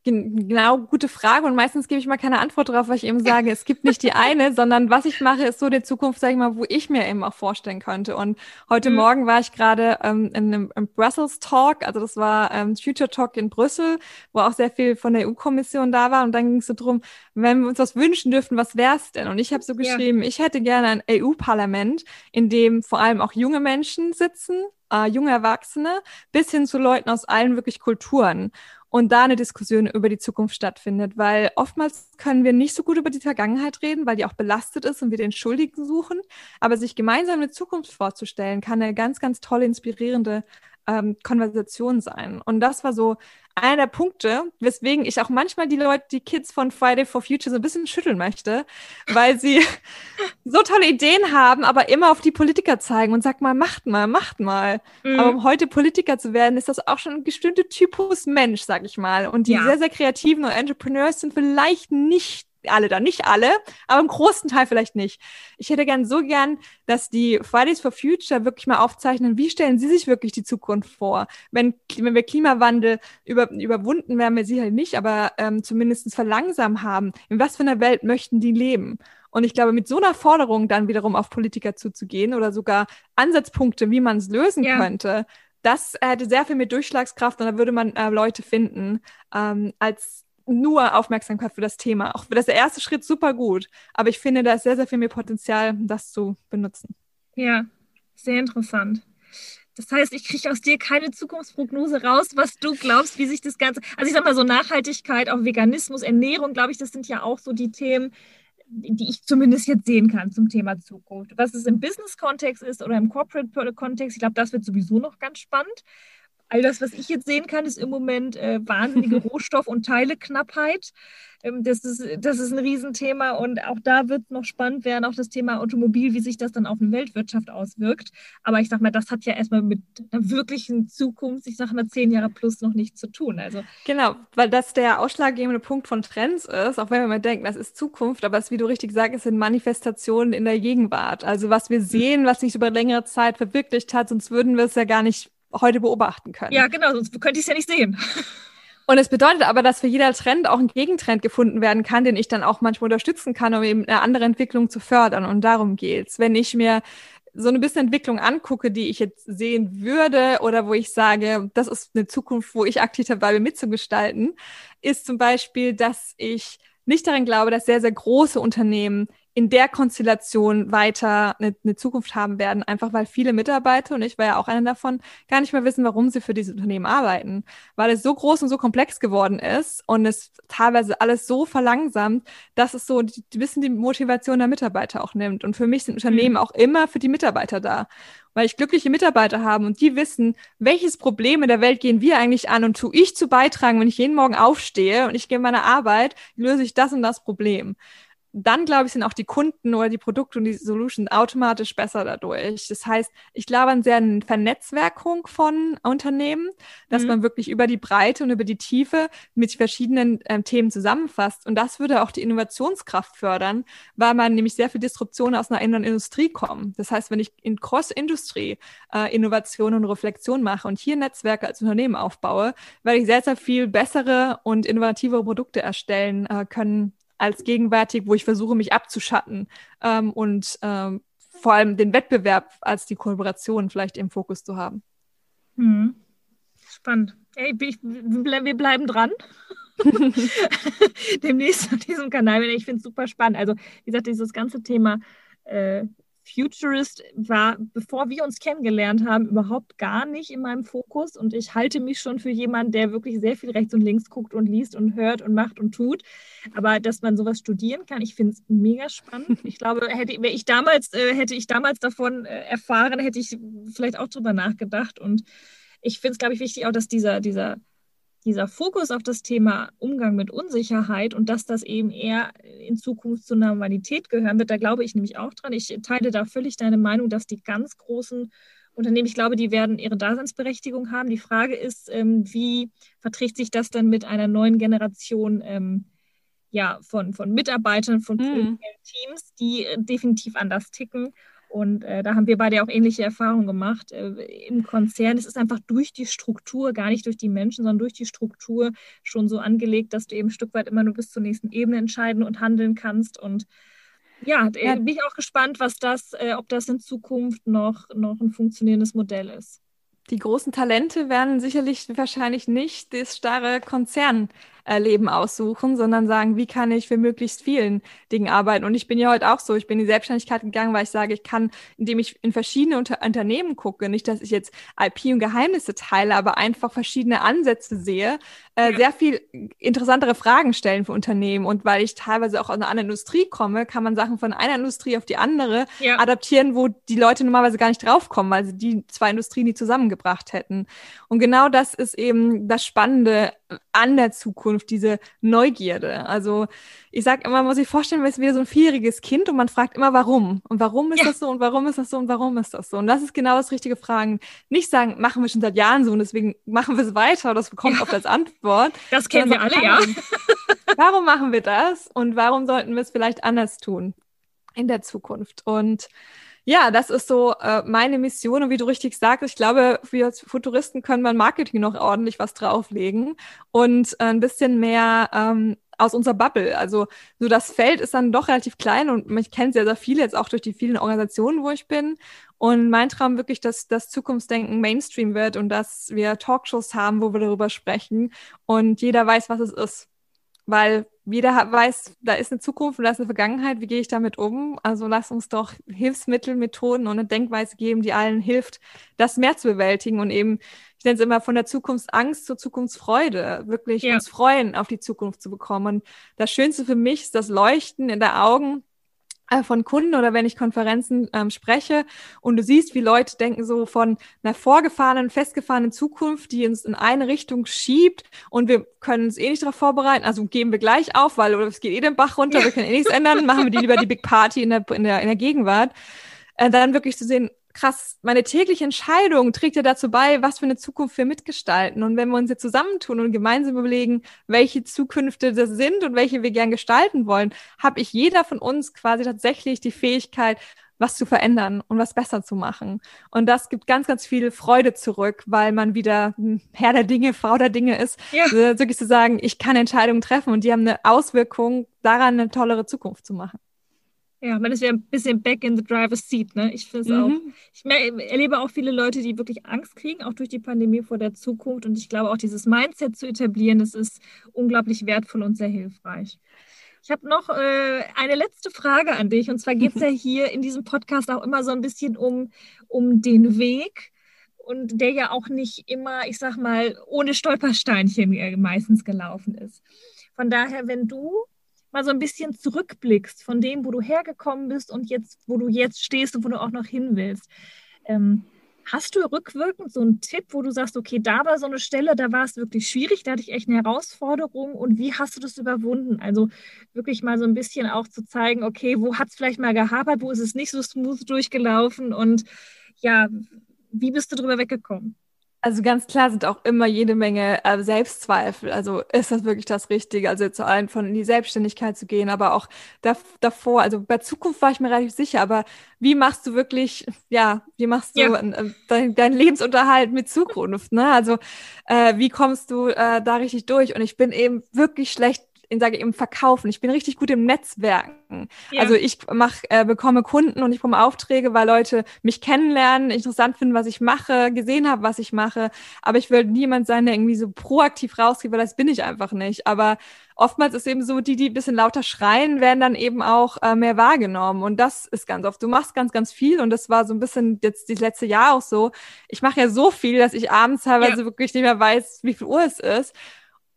genau gute Frage und meistens gebe ich mal keine Antwort darauf, weil ich eben sage, es gibt nicht die eine, sondern was ich mache, ist so die Zukunft, sage ich mal, wo ich mir eben auch vorstellen könnte. Und heute mhm. Morgen war ich gerade ähm, in einem im Brussels Talk, also das war ähm, Future Talk in Brüssel, wo auch sehr viel von der EU-Kommission da war und dann ging es so drum, wenn wir uns was wünschen dürften, was wäre es denn? Und ich habe so geschrieben, ja. ich hätte gerne ein EU-Parlament, in dem vor allem auch junge Menschen sitzen, äh, junge Erwachsene bis hin zu Leuten aus allen wirklich Kulturen und da eine Diskussion über die Zukunft stattfindet, weil oftmals können wir nicht so gut über die Vergangenheit reden, weil die auch belastet ist und wir den Schuldigen suchen, aber sich gemeinsam eine Zukunft vorzustellen, kann eine ganz, ganz tolle, inspirierende ähm, Konversation sein. Und das war so einer der Punkte, weswegen ich auch manchmal die Leute, die Kids von Friday for Future so ein bisschen schütteln möchte, weil sie so tolle Ideen haben, aber immer auf die Politiker zeigen und sagt mal, macht mal, macht mal. Mhm. Aber um heute Politiker zu werden, ist das auch schon ein bestimmter Typus Mensch, sag ich mal. Und die ja. sehr, sehr kreativen und Entrepreneurs sind vielleicht nicht alle da, nicht alle, aber im großen Teil vielleicht nicht. Ich hätte gern so gern, dass die Fridays for Future wirklich mal aufzeichnen, wie stellen sie sich wirklich die Zukunft vor? Wenn, wenn wir Klimawandel über, überwunden werden wir sicher nicht, aber ähm, zumindest verlangsamen haben, in was für einer Welt möchten die leben? Und ich glaube, mit so einer Forderung dann wiederum auf Politiker zuzugehen oder sogar Ansatzpunkte, wie man es lösen ja. könnte, das hätte sehr viel mehr Durchschlagskraft und da würde man äh, Leute finden, ähm, als nur Aufmerksamkeit für das Thema. Auch für das erste Schritt super gut. Aber ich finde, da ist sehr, sehr viel mehr Potenzial, das zu benutzen. Ja, sehr interessant. Das heißt, ich kriege aus dir keine Zukunftsprognose raus, was du glaubst, wie sich das Ganze. Also ich sag mal so Nachhaltigkeit, auch Veganismus, Ernährung, glaube ich, das sind ja auch so die Themen, die ich zumindest jetzt sehen kann zum Thema Zukunft. Was es im Business-Kontext ist oder im Corporate-Kontext, ich glaube, das wird sowieso noch ganz spannend all das, was ich jetzt sehen kann, ist im Moment äh, wahnsinnige Rohstoff- und Teileknappheit. Ähm, das, ist, das ist ein Riesenthema und auch da wird noch spannend werden, auch das Thema Automobil, wie sich das dann auf eine Weltwirtschaft auswirkt. Aber ich sage mal, das hat ja erstmal mit einer wirklichen Zukunft, ich sage mal zehn Jahre plus, noch nichts zu tun. Also genau, weil das der ausschlaggebende Punkt von Trends ist, auch wenn wir mal denken, das ist Zukunft, aber es, wie du richtig sagst, sind Manifestationen in der Gegenwart. Also was wir sehen, was sich über längere Zeit verwirklicht hat, sonst würden wir es ja gar nicht heute beobachten können. Ja, genau, sonst könnte ich es ja nicht sehen. Und es bedeutet aber, dass für jeder Trend auch ein Gegentrend gefunden werden kann, den ich dann auch manchmal unterstützen kann, um eben eine andere Entwicklung zu fördern. Und darum geht's. Wenn ich mir so eine bisschen Entwicklung angucke, die ich jetzt sehen würde oder wo ich sage, das ist eine Zukunft, wo ich aktiv dabei bin mitzugestalten, ist zum Beispiel, dass ich nicht daran glaube, dass sehr, sehr große Unternehmen in der Konstellation weiter eine, eine, Zukunft haben werden, einfach weil viele Mitarbeiter, und ich war ja auch einer davon, gar nicht mehr wissen, warum sie für dieses Unternehmen arbeiten, weil es so groß und so komplex geworden ist und es teilweise alles so verlangsamt, dass es so ein bisschen die Motivation der Mitarbeiter auch nimmt. Und für mich sind Unternehmen mhm. auch immer für die Mitarbeiter da weil ich glückliche Mitarbeiter habe und die wissen, welches Problem in der Welt gehen wir eigentlich an und tue ich zu beitragen, wenn ich jeden Morgen aufstehe und ich gehe in meine Arbeit, löse ich das und das Problem dann, glaube ich, sind auch die Kunden oder die Produkte und die Solutions automatisch besser dadurch. Das heißt, ich glaube an sehr eine Vernetzwerkung von Unternehmen, dass mhm. man wirklich über die Breite und über die Tiefe mit verschiedenen ähm, Themen zusammenfasst. Und das würde auch die Innovationskraft fördern, weil man nämlich sehr viel Disruption aus einer anderen Industrie kommt. Das heißt, wenn ich in Cross-Industrie äh, Innovation und Reflexion mache und hier Netzwerke als Unternehmen aufbaue, werde ich sehr, sehr viel bessere und innovativere Produkte erstellen äh, können, als gegenwärtig, wo ich versuche, mich abzuschatten ähm, und ähm, vor allem den Wettbewerb als die Kollaboration vielleicht im Fokus zu haben. Hm. Spannend. Ey, ich, wir bleiben dran. Demnächst auf diesem Kanal. Ich finde es super spannend. Also, wie gesagt, dieses ganze Thema äh, Futurist war, bevor wir uns kennengelernt haben, überhaupt gar nicht in meinem Fokus. Und ich halte mich schon für jemanden, der wirklich sehr viel rechts und links guckt und liest und hört und macht und tut. Aber dass man sowas studieren kann, ich finde es mega spannend. Ich glaube, hätte ich damals, äh, hätte ich damals davon äh, erfahren, hätte ich vielleicht auch drüber nachgedacht. Und ich finde es, glaube ich, wichtig auch, dass dieser, dieser dieser Fokus auf das Thema Umgang mit Unsicherheit und dass das eben eher in Zukunft zur Normalität gehören wird, da glaube ich nämlich auch dran. Ich teile da völlig deine Meinung, dass die ganz großen Unternehmen, ich glaube, die werden ihre Daseinsberechtigung haben. Die Frage ist, ähm, wie verträgt sich das dann mit einer neuen Generation ähm, ja, von, von Mitarbeitern, von mhm. Teams, die äh, definitiv anders ticken und äh, da haben wir beide auch ähnliche Erfahrungen gemacht. Äh, Im Konzern es ist einfach durch die Struktur, gar nicht durch die Menschen, sondern durch die Struktur schon so angelegt, dass du eben ein Stück weit immer nur bis zur nächsten Ebene entscheiden und handeln kannst. Und ja, ja. bin ich auch gespannt, was das, äh, ob das in Zukunft noch, noch ein funktionierendes Modell ist. Die großen Talente werden sicherlich wahrscheinlich nicht das starre Konzern äh, Leben aussuchen, sondern sagen, wie kann ich für möglichst vielen Dingen arbeiten. Und ich bin ja heute auch so, ich bin in die Selbstständigkeit gegangen, weil ich sage, ich kann, indem ich in verschiedene Unter Unternehmen gucke, nicht, dass ich jetzt IP und Geheimnisse teile, aber einfach verschiedene Ansätze sehe, äh, sehr viel interessantere Fragen stellen für Unternehmen. Und weil ich teilweise auch aus einer anderen Industrie komme, kann man Sachen von einer Industrie auf die andere ja. adaptieren, wo die Leute normalerweise gar nicht draufkommen, weil sie die zwei Industrien nie zusammengebracht hätten. Und genau das ist eben das Spannende an der Zukunft, diese Neugierde. Also ich sage immer, man muss sich vorstellen, man ist wieder so ein vierjähriges Kind und man fragt immer, warum? Und warum ist ja. das so? Und warum ist das so? Und warum ist das so? Und das ist genau das richtige Fragen. Nicht sagen, machen wir schon seit Jahren so und deswegen machen wir es weiter das bekommt ja. oft als Antwort. Das kennen wir alle, ja. warum machen wir das? Und warum sollten wir es vielleicht anders tun in der Zukunft? Und ja, das ist so äh, meine Mission. Und wie du richtig sagst, ich glaube, wir Futuristen können beim Marketing noch ordentlich was drauflegen und äh, ein bisschen mehr ähm, aus unserer Bubble. Also so das Feld ist dann doch relativ klein und ich kenne sehr, sehr viele jetzt auch durch die vielen Organisationen, wo ich bin. Und mein Traum wirklich, dass das Zukunftsdenken Mainstream wird und dass wir Talkshows haben, wo wir darüber sprechen und jeder weiß, was es ist weil jeder weiß, da ist eine Zukunft und da ist eine Vergangenheit, wie gehe ich damit um? Also lass uns doch Hilfsmittel, Methoden und eine Denkweise geben, die allen hilft, das mehr zu bewältigen und eben, ich nenne es immer von der Zukunftsangst zur Zukunftsfreude, wirklich ja. uns freuen, auf die Zukunft zu bekommen. Und das Schönste für mich ist das Leuchten in der Augen, von Kunden oder wenn ich Konferenzen ähm, spreche und du siehst, wie Leute denken so von einer vorgefahrenen, festgefahrenen Zukunft, die uns in eine Richtung schiebt und wir können uns eh nicht darauf vorbereiten, also geben wir gleich auf, weil oder es geht eh den Bach runter, wir können eh nichts ändern, machen wir die lieber die Big Party in der, in der, in der Gegenwart. Äh, dann wirklich zu sehen, krass, meine tägliche Entscheidung trägt ja dazu bei, was für eine Zukunft wir mitgestalten. Und wenn wir uns jetzt zusammentun und gemeinsam überlegen, welche Zukünfte das sind und welche wir gern gestalten wollen, habe ich jeder von uns quasi tatsächlich die Fähigkeit, was zu verändern und was besser zu machen. Und das gibt ganz, ganz viel Freude zurück, weil man wieder Herr der Dinge, Frau der Dinge ist. Ja. Also wirklich zu sagen, ich kann Entscheidungen treffen und die haben eine Auswirkung daran, eine tollere Zukunft zu machen. Ja, man ist ja ein bisschen back in the driver's seat, ne? Ich finde es mhm. auch. Ich erlebe auch viele Leute, die wirklich Angst kriegen, auch durch die Pandemie vor der Zukunft. Und ich glaube auch, dieses Mindset zu etablieren, das ist unglaublich wertvoll und sehr hilfreich. Ich habe noch äh, eine letzte Frage an dich. Und zwar geht es ja hier in diesem Podcast auch immer so ein bisschen um, um den Weg. Und der ja auch nicht immer, ich sag mal, ohne Stolpersteinchen äh, meistens gelaufen ist. Von daher, wenn du mal so ein bisschen zurückblickst von dem, wo du hergekommen bist und jetzt, wo du jetzt stehst und wo du auch noch hin willst. Ähm, hast du rückwirkend so einen Tipp, wo du sagst, okay, da war so eine Stelle, da war es wirklich schwierig, da hatte ich echt eine Herausforderung und wie hast du das überwunden? Also wirklich mal so ein bisschen auch zu zeigen, okay, wo hat es vielleicht mal gehapert, wo ist es nicht so smooth durchgelaufen und ja, wie bist du drüber weggekommen? Also ganz klar sind auch immer jede Menge äh, Selbstzweifel. Also ist das wirklich das Richtige? Also zu allen von in die Selbstständigkeit zu gehen, aber auch da, davor. Also bei Zukunft war ich mir relativ sicher. Aber wie machst du wirklich, ja, wie machst du ja. äh, deinen dein Lebensunterhalt mit Zukunft? Ne? Also äh, wie kommst du äh, da richtig durch? Und ich bin eben wirklich schlecht in sage im Verkaufen. Ich bin richtig gut im Netzwerken. Ja. Also ich mach, äh, bekomme Kunden und ich bekomme Aufträge, weil Leute mich kennenlernen, interessant finden, was ich mache, gesehen haben, was ich mache. Aber ich will niemand sein, der irgendwie so proaktiv rausgeht, weil das bin ich einfach nicht. Aber oftmals ist eben so, die, die ein bisschen lauter schreien, werden dann eben auch äh, mehr wahrgenommen. Und das ist ganz oft. Du machst ganz, ganz viel und das war so ein bisschen jetzt das letzte Jahr auch so. Ich mache ja so viel, dass ich abends teilweise ja. wirklich nicht mehr weiß, wie viel Uhr es ist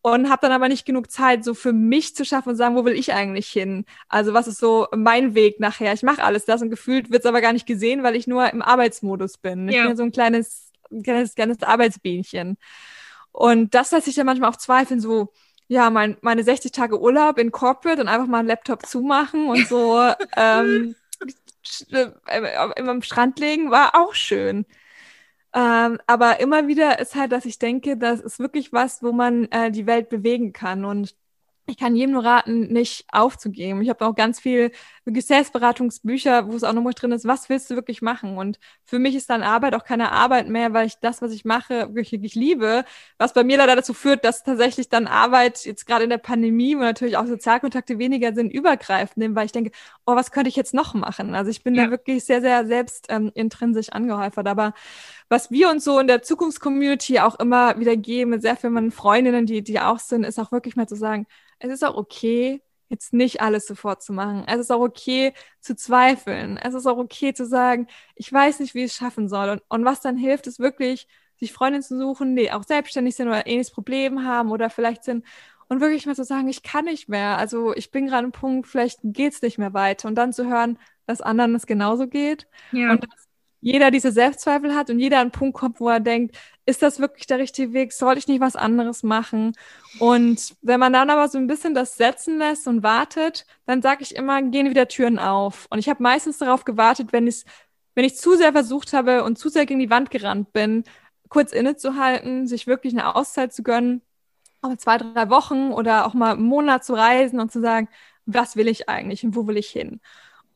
und habe dann aber nicht genug Zeit, so für mich zu schaffen und sagen, wo will ich eigentlich hin? Also was ist so mein Weg nachher? Ich mache alles das und gefühlt wird es aber gar nicht gesehen, weil ich nur im Arbeitsmodus bin. Ich ja. bin ja so ein kleines, kleines, kleines Arbeitsbienchen. Und das lässt sich dann manchmal auch zweifeln, so, ja, mein, meine 60 Tage Urlaub in Corporate und einfach mal einen Laptop zumachen und so ähm, äh, immer am Strand legen, war auch schön. Ähm, aber immer wieder ist halt, dass ich denke, das ist wirklich was, wo man äh, die Welt bewegen kann. Und ich kann jedem nur raten, nicht aufzugeben. Ich habe auch ganz viel Gesäßberatungsbücher, wo es auch nochmal drin ist, was willst du wirklich machen? Und für mich ist dann Arbeit auch keine Arbeit mehr, weil ich das, was ich mache, wirklich, wirklich liebe. Was bei mir leider dazu führt, dass tatsächlich dann Arbeit jetzt gerade in der Pandemie, wo natürlich auch Sozialkontakte weniger sind, übergreifend nehmen, weil ich denke, oh, was könnte ich jetzt noch machen? Also ich bin ja. da wirklich sehr, sehr selbst ähm, intrinsisch angehäufert. Aber was wir uns so in der Zukunftscommunity auch immer wieder geben, mit sehr vielen Freundinnen, die, die auch sind, ist auch wirklich mal zu sagen, es ist auch okay, jetzt nicht alles sofort zu machen. Es ist auch okay zu zweifeln. Es ist auch okay zu sagen, ich weiß nicht, wie ich es schaffen soll. Und, und was dann hilft, ist wirklich, sich Freundinnen zu suchen, die auch selbstständig sind oder ähnliches Problem haben oder vielleicht sind und wirklich mal zu sagen, ich kann nicht mehr. Also ich bin gerade am Punkt, vielleicht geht's nicht mehr weiter. Und dann zu hören, dass anderen es genauso geht. Ja. Und dass jeder diese Selbstzweifel hat und jeder an einen Punkt kommt, wo er denkt, ist das wirklich der richtige Weg? Soll ich nicht was anderes machen? Und wenn man dann aber so ein bisschen das setzen lässt und wartet, dann sage ich immer, gehen wieder Türen auf. Und ich habe meistens darauf gewartet, wenn ich wenn ich zu sehr versucht habe und zu sehr gegen die Wand gerannt bin, kurz innezuhalten, sich wirklich eine Auszeit zu gönnen, auch zwei, drei Wochen oder auch mal einen Monat zu reisen und zu sagen, was will ich eigentlich und wo will ich hin?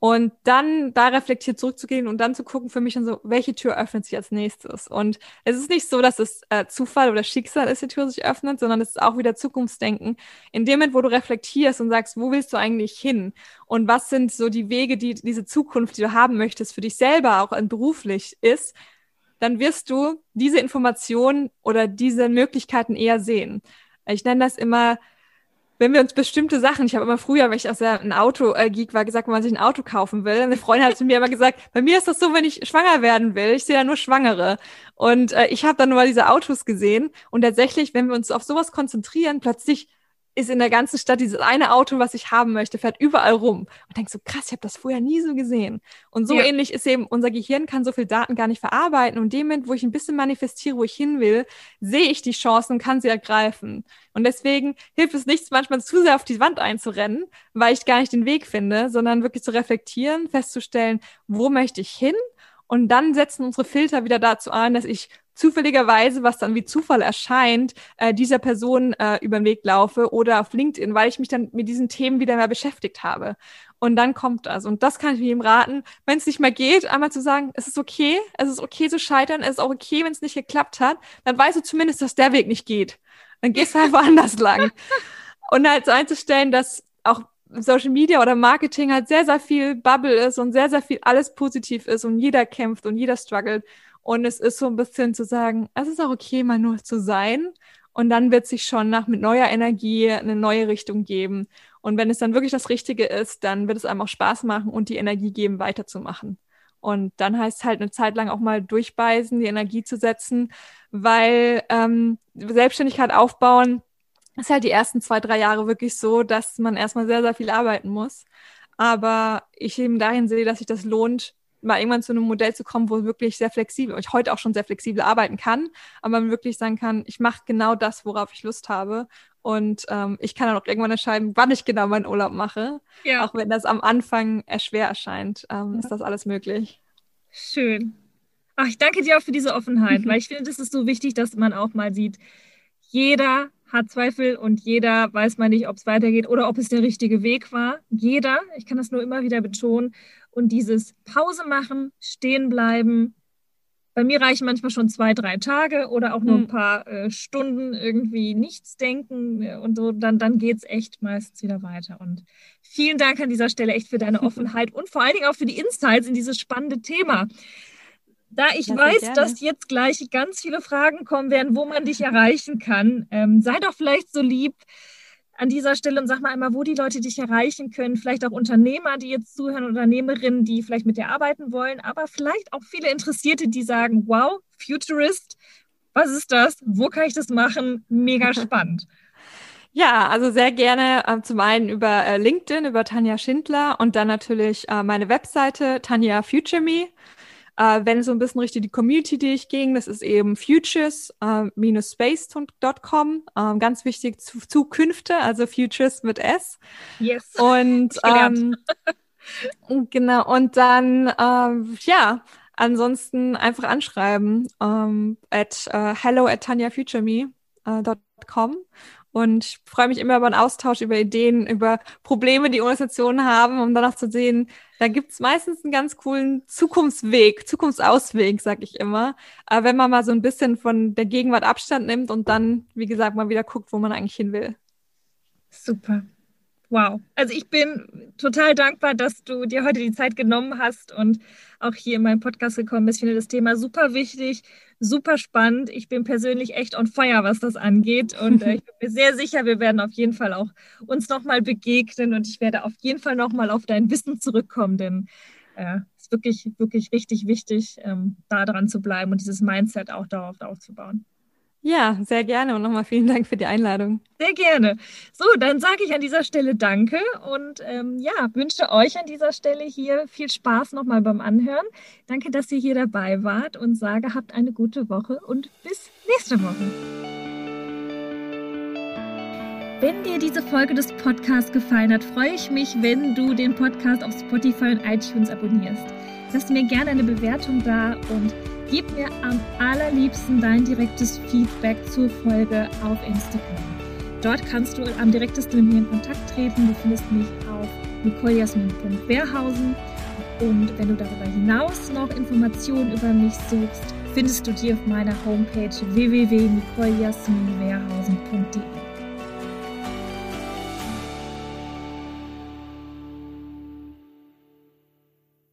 Und dann da reflektiert zurückzugehen und dann zu gucken für mich dann so, welche Tür öffnet sich als nächstes? Und es ist nicht so, dass es äh, Zufall oder Schicksal ist, die Tür sich öffnet, sondern es ist auch wieder Zukunftsdenken. In dem Moment, wo du reflektierst und sagst, wo willst du eigentlich hin? Und was sind so die Wege, die diese Zukunft, die du haben möchtest, für dich selber auch beruflich ist, dann wirst du diese Informationen oder diese Möglichkeiten eher sehen. Ich nenne das immer wenn wir uns bestimmte Sachen, ich habe immer früher, weil ich aus ein Auto-Geek war, gesagt, wenn man sich ein Auto kaufen will. Eine Freundin hat zu mir immer gesagt, bei mir ist das so, wenn ich schwanger werden will, ich sehe ja nur Schwangere. Und äh, ich habe dann nur diese Autos gesehen. Und tatsächlich, wenn wir uns auf sowas konzentrieren, plötzlich ist in der ganzen Stadt dieses eine Auto, was ich haben möchte, fährt überall rum. Und denkst so, krass, ich habe das vorher nie so gesehen. Und so ja. ähnlich ist eben, unser Gehirn kann so viel Daten gar nicht verarbeiten. Und dem Moment, wo ich ein bisschen manifestiere, wo ich hin will, sehe ich die Chancen und kann sie ergreifen. Und deswegen hilft es nichts, manchmal zu sehr auf die Wand einzurennen, weil ich gar nicht den Weg finde, sondern wirklich zu reflektieren, festzustellen, wo möchte ich hin? Und dann setzen unsere Filter wieder dazu an, dass ich zufälligerweise, was dann wie Zufall erscheint, äh, dieser Person äh, über den Weg laufe oder auf LinkedIn, weil ich mich dann mit diesen Themen wieder mehr beschäftigt habe. Und dann kommt das. Und das kann ich ihm raten, wenn es nicht mehr geht, einmal zu sagen, es ist okay, es ist okay zu scheitern, es ist auch okay, wenn es nicht geklappt hat, dann weißt du zumindest, dass der Weg nicht geht. Dann gehst du halt woanders lang. Und halt so einzustellen, dass auch Social Media oder Marketing halt sehr, sehr viel Bubble ist und sehr, sehr viel alles positiv ist und jeder kämpft und jeder struggelt. Und es ist so ein bisschen zu sagen, es ist auch okay, mal nur zu sein. Und dann wird sich schon nach mit neuer Energie eine neue Richtung geben. Und wenn es dann wirklich das Richtige ist, dann wird es einem auch Spaß machen und die Energie geben, weiterzumachen. Und dann heißt es halt eine Zeit lang auch mal durchbeißen, die Energie zu setzen, weil ähm, Selbstständigkeit aufbauen ist halt die ersten zwei, drei Jahre wirklich so, dass man erstmal sehr, sehr viel arbeiten muss. Aber ich eben dahin sehe, dass sich das lohnt, mal irgendwann zu einem Modell zu kommen, wo wirklich sehr flexibel, ich heute auch schon sehr flexibel arbeiten kann, aber man wirklich sagen kann, ich mache genau das, worauf ich Lust habe. Und ähm, ich kann dann auch irgendwann entscheiden, wann ich genau meinen Urlaub mache. Ja. Auch wenn das am Anfang schwer erscheint, ähm, ja. ist das alles möglich. Schön. Ach, ich danke dir auch für diese Offenheit, weil ich finde, das ist so wichtig, dass man auch mal sieht, jeder hat Zweifel und jeder weiß mal nicht, ob es weitergeht oder ob es der richtige Weg war. Jeder, ich kann das nur immer wieder betonen. Und dieses Pause machen, stehen bleiben, bei mir reichen manchmal schon zwei, drei Tage oder auch nur ein hm. paar äh, Stunden irgendwie nichts denken äh, und so, dann, dann geht es echt meistens wieder weiter. Und vielen Dank an dieser Stelle echt für deine Offenheit und vor allen Dingen auch für die Insights in dieses spannende Thema. Da ich ja, weiß, dass jetzt gleich ganz viele Fragen kommen werden, wo man dich erreichen kann, ähm, sei doch vielleicht so lieb an dieser Stelle und sag mal einmal, wo die Leute dich erreichen können. Vielleicht auch Unternehmer, die jetzt zuhören, Unternehmerinnen, die vielleicht mit dir arbeiten wollen, aber vielleicht auch viele Interessierte, die sagen, wow, Futurist, was ist das? Wo kann ich das machen? Mega spannend. Ja, also sehr gerne äh, zum einen über äh, LinkedIn, über Tanja Schindler und dann natürlich äh, meine Webseite Tanja Future Me. Äh, wenn es so ein bisschen richtig die Community, die ich ging, das ist eben futures-space.com. Äh, ganz wichtig, zu, Zukünfte, also Futures mit S. Yes. Und ähm, genau, und dann, ähm, ja, ansonsten einfach anschreiben ähm, at uh, hello at tanyafutureme.com uh, und freue mich immer über einen Austausch, über Ideen, über Probleme, die Organisationen haben, um danach zu sehen, da gibt's meistens einen ganz coolen Zukunftsweg, Zukunftsausweg, sag ich immer. Aber wenn man mal so ein bisschen von der Gegenwart Abstand nimmt und dann, wie gesagt, mal wieder guckt, wo man eigentlich hin will. Super. Wow. Also ich bin total dankbar, dass du dir heute die Zeit genommen hast und auch hier in meinen Podcast gekommen bist. Ich finde das Thema super wichtig, super spannend. Ich bin persönlich echt on fire, was das angeht. Und äh, ich bin mir sehr sicher, wir werden auf jeden Fall auch uns nochmal begegnen und ich werde auf jeden Fall nochmal auf dein Wissen zurückkommen, denn äh, es ist wirklich, wirklich richtig wichtig, ähm, da dran zu bleiben und dieses Mindset auch darauf aufzubauen. Ja, sehr gerne und nochmal vielen Dank für die Einladung. Sehr gerne. So, dann sage ich an dieser Stelle Danke und ähm, ja, wünsche euch an dieser Stelle hier viel Spaß nochmal beim Anhören. Danke, dass ihr hier dabei wart und sage, habt eine gute Woche und bis nächste Woche. Wenn dir diese Folge des Podcasts gefallen hat, freue ich mich, wenn du den Podcast auf Spotify und iTunes abonnierst. Lass mir gerne eine Bewertung da und Gib mir am allerliebsten dein direktes Feedback zur Folge auf Instagram. Dort kannst du am direktesten mit mir in Kontakt treten. Du findest mich auf nicolejasmin.wehrhausen. Und wenn du darüber hinaus noch Informationen über mich suchst, findest du die auf meiner Homepage www.nicolejasminwehrhausen.de.